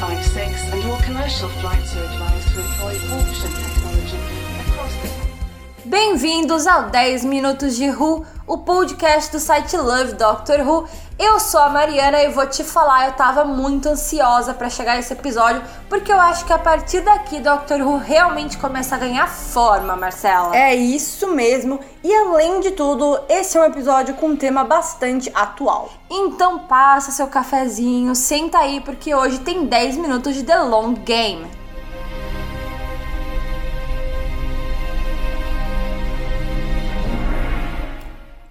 556 and all commercial flights are advised to employ caution technology across the Bem-vindos ao 10 Minutos de Who, o podcast do site Love Doctor Who. Eu sou a Mariana e vou te falar, eu tava muito ansiosa para chegar esse episódio, porque eu acho que a partir daqui Doctor Who realmente começa a ganhar forma, Marcela. É isso mesmo. E além de tudo, esse é um episódio com um tema bastante atual. Então passa seu cafezinho, senta aí porque hoje tem 10 minutos de The Long Game.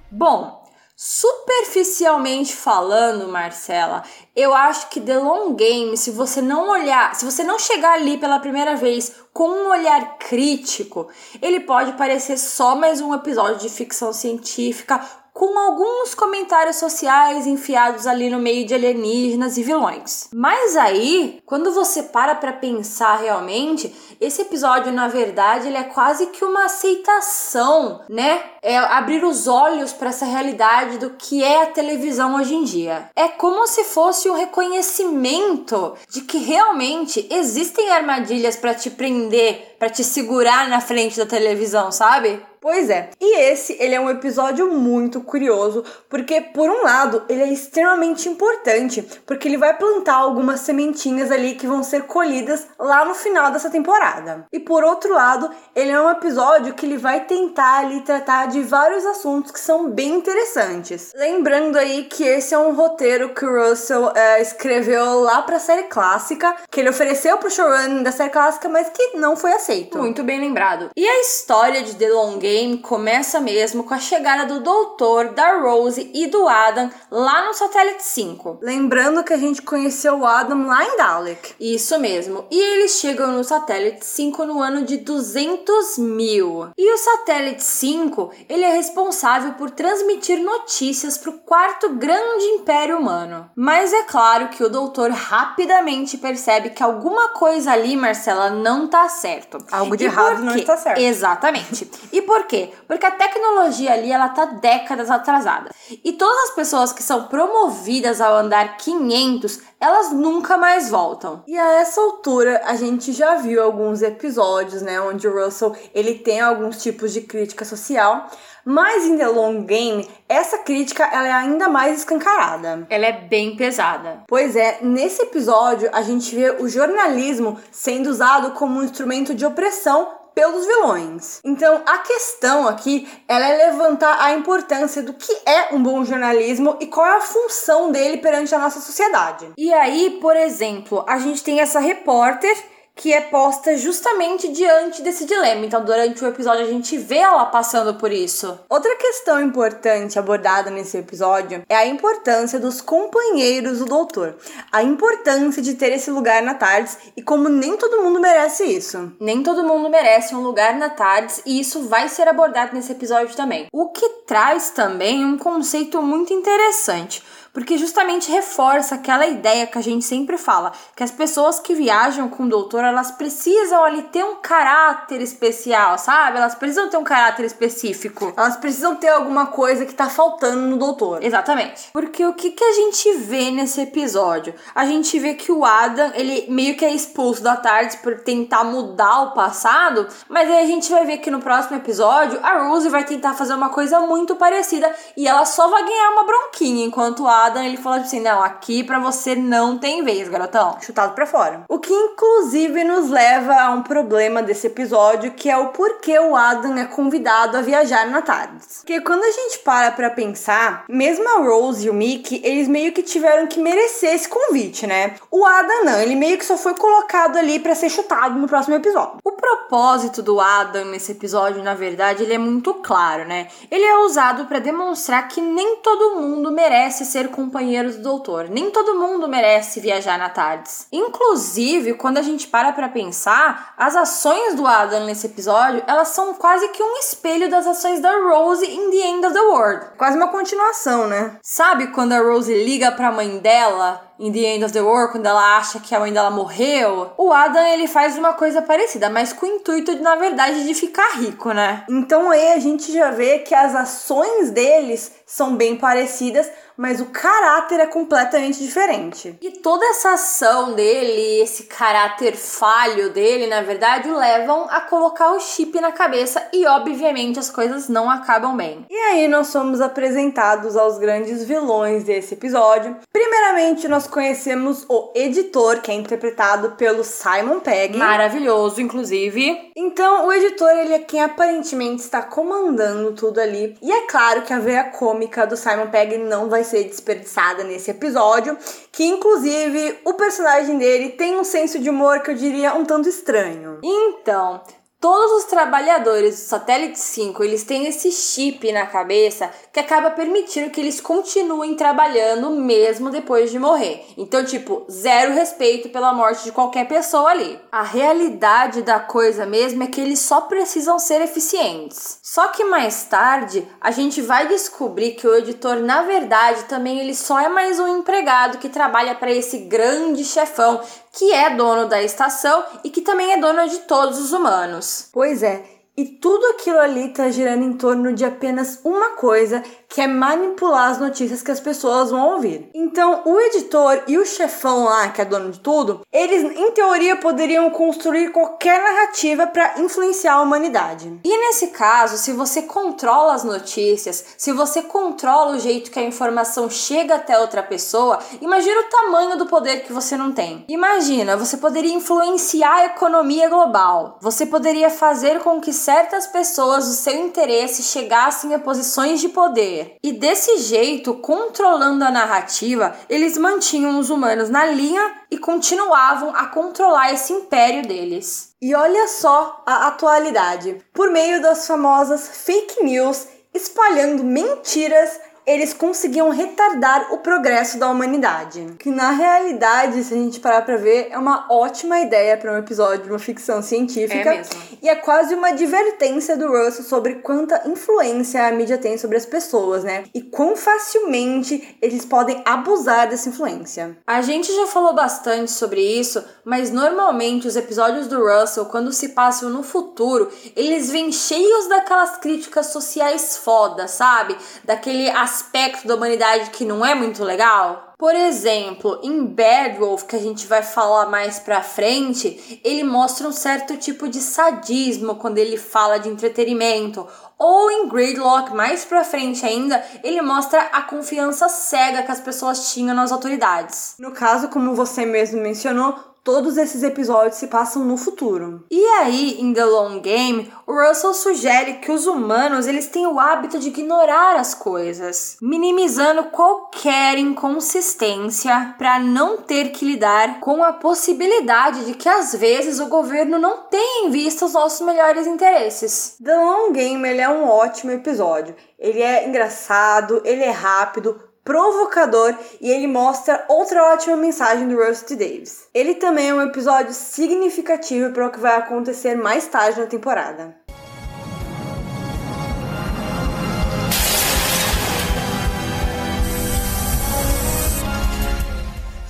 Bom, superficialmente falando, Marcela, eu acho que The Long Game, se você não olhar, se você não chegar ali pela primeira vez com um olhar crítico, ele pode parecer só mais um episódio de ficção científica com alguns comentários sociais enfiados ali no meio de alienígenas e vilões. Mas aí, quando você para para pensar realmente, esse episódio, na verdade, ele é quase que uma aceitação, né? É abrir os olhos para essa realidade do que é a televisão hoje em dia. É como se fosse um reconhecimento de que realmente existem armadilhas para te prender, para te segurar na frente da televisão, sabe? Pois é. E esse, ele é um episódio muito curioso, porque por um lado, ele é extremamente importante, porque ele vai plantar algumas sementinhas ali que vão ser colhidas lá no final dessa temporada. E por outro lado, ele é um episódio que ele vai tentar ali tratar de vários assuntos que são bem interessantes. Lembrando aí que esse é um roteiro que o Russell é, escreveu lá pra série clássica, que ele ofereceu pro showrunner da série clássica, mas que não foi aceito. Muito bem lembrado. E a história de The Game começa mesmo com a chegada do Doutor, da Rose e do Adam lá no Satélite 5. Lembrando que a gente conheceu o Adam lá em Dalek. Isso mesmo. E eles chegam no Satélite 5 no ano de 200 mil. E o Satélite 5, ele é responsável por transmitir notícias para o quarto grande império humano. Mas é claro que o Doutor rapidamente percebe que alguma coisa ali, Marcela, não tá certo. Algo de errado não está certo. Exatamente. E por quê? Porque a tecnologia ali ela tá décadas atrasada. E todas as pessoas que são promovidas ao andar 500, elas nunca mais voltam. E a essa altura a gente já viu alguns episódios, né, onde o Russell ele tem alguns tipos de crítica social, mas em The Long Game essa crítica ela é ainda mais escancarada. Ela é bem pesada. Pois é, nesse episódio a gente vê o jornalismo sendo usado como um instrumento de opressão pelos vilões. Então, a questão aqui ela é levantar a importância do que é um bom jornalismo e qual é a função dele perante a nossa sociedade. E aí, por exemplo, a gente tem essa repórter que é posta justamente diante desse dilema. Então, durante o episódio, a gente vê ela passando por isso. Outra questão importante abordada nesse episódio é a importância dos companheiros do doutor. A importância de ter esse lugar na TARDIS e como nem todo mundo merece isso. Nem todo mundo merece um lugar na TARDIS e isso vai ser abordado nesse episódio também. O que traz também um conceito muito interessante porque justamente reforça aquela ideia que a gente sempre fala, que as pessoas que viajam com o doutor, elas precisam ali ter um caráter especial, sabe? Elas precisam ter um caráter específico. Elas precisam ter alguma coisa que tá faltando no doutor. Exatamente. Porque o que, que a gente vê nesse episódio? A gente vê que o Adam, ele meio que é expulso da tarde por tentar mudar o passado, mas aí a gente vai ver que no próximo episódio a Rose vai tentar fazer uma coisa muito parecida e ela só vai ganhar uma bronquinha, enquanto o Adam ele falou assim: não, aqui pra você não tem vez, garotão. Chutado pra fora. O que inclusive nos leva a um problema desse episódio, que é o porquê o Adam é convidado a viajar na TARDIS. Porque quando a gente para pra pensar, mesmo a Rose e o Mickey, eles meio que tiveram que merecer esse convite, né? O Adam não, ele meio que só foi colocado ali para ser chutado no próximo episódio. O propósito do Adam nesse episódio, na verdade, ele é muito claro, né? Ele é usado para demonstrar que nem todo mundo merece ser companheiro do doutor. Nem todo mundo merece viajar na TARDIS. Inclusive, quando a gente para pra pensar, as ações do Adam nesse episódio, elas são quase que um espelho das ações da Rose in The End of the World. Quase uma continuação, né? Sabe quando a Rose liga pra mãe dela em The End of the World, quando ela acha que a mãe dela morreu, o Adam ele faz uma coisa parecida, mas com o intuito de, na verdade, de ficar rico, né? Então aí a gente já vê que as ações deles são bem parecidas, mas o caráter é completamente diferente. E toda essa ação dele, esse caráter falho dele, na verdade, o levam a colocar o chip na cabeça e, obviamente, as coisas não acabam bem. E aí nós somos apresentados aos grandes vilões desse episódio. Primeiramente, nós conhecemos o editor, que é interpretado pelo Simon Pegg. Maravilhoso, inclusive. Então, o editor, ele é quem aparentemente está comandando tudo ali. E é claro que a veia cômica do Simon Pegg não vai ser desperdiçada nesse episódio, que inclusive o personagem dele tem um senso de humor que eu diria um tanto estranho. Então, Todos os trabalhadores do Satélite 5, eles têm esse chip na cabeça que acaba permitindo que eles continuem trabalhando mesmo depois de morrer. Então, tipo, zero respeito pela morte de qualquer pessoa ali. A realidade da coisa mesmo é que eles só precisam ser eficientes. Só que mais tarde, a gente vai descobrir que o editor, na verdade, também ele só é mais um empregado que trabalha para esse grande chefão que é dono da estação e que também é dono de todos os humanos. Pois é, e tudo aquilo ali tá girando em torno de apenas uma coisa, que é manipular as notícias que as pessoas vão ouvir. Então, o editor e o chefão lá, que é dono de tudo, eles em teoria poderiam construir qualquer narrativa para influenciar a humanidade. E nesse caso, se você controla as notícias, se você controla o jeito que a informação chega até outra pessoa, imagina o tamanho do poder que você não tem. Imagina, você poderia influenciar a economia global. Você poderia fazer com que certas pessoas do seu interesse chegassem a posições de poder e desse jeito, controlando a narrativa, eles mantinham os humanos na linha e continuavam a controlar esse império deles. E olha só a atualidade. Por meio das famosas fake news, espalhando mentiras eles conseguiam retardar o progresso da humanidade. Que na realidade, se a gente parar pra ver, é uma ótima ideia para um episódio de uma ficção científica. É mesmo. E é quase uma advertência do Russell sobre quanta influência a mídia tem sobre as pessoas, né? E quão facilmente eles podem abusar dessa influência. A gente já falou bastante sobre isso, mas normalmente os episódios do Russell, quando se passam no futuro, eles vêm cheios daquelas críticas sociais foda, sabe? Daquele aspecto da humanidade que não é muito legal? Por exemplo, em Bad Wolf, que a gente vai falar mais pra frente, ele mostra um certo tipo de sadismo quando ele fala de entretenimento. Ou em Gridlock, mais pra frente ainda, ele mostra a confiança cega que as pessoas tinham nas autoridades. No caso, como você mesmo mencionou, todos esses episódios se passam no futuro. E aí, em The Long Game, o Russell sugere que os humanos eles têm o hábito de ignorar as coisas, minimizando qualquer inconsistência para não ter que lidar com a possibilidade de que às vezes o governo não tenha em vista os nossos melhores interesses. The Long Game é um ótimo episódio. Ele é engraçado, ele é rápido, provocador e ele mostra outra ótima mensagem do Rusty Davis. Ele também é um episódio significativo para o que vai acontecer mais tarde na temporada.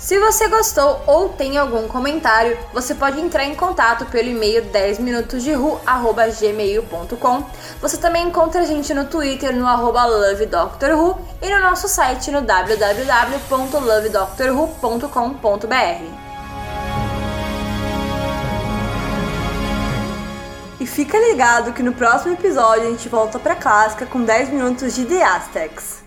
Se você gostou ou tem algum comentário, você pode entrar em contato pelo e-mail 10minutosderu@gmail.com. Você também encontra a gente no Twitter no arroba lovedoctorwho e no nosso site no www.lovedoctorwho.com.br. E fica ligado que no próximo episódio a gente volta pra clássica com 10 minutos de The Aztecs.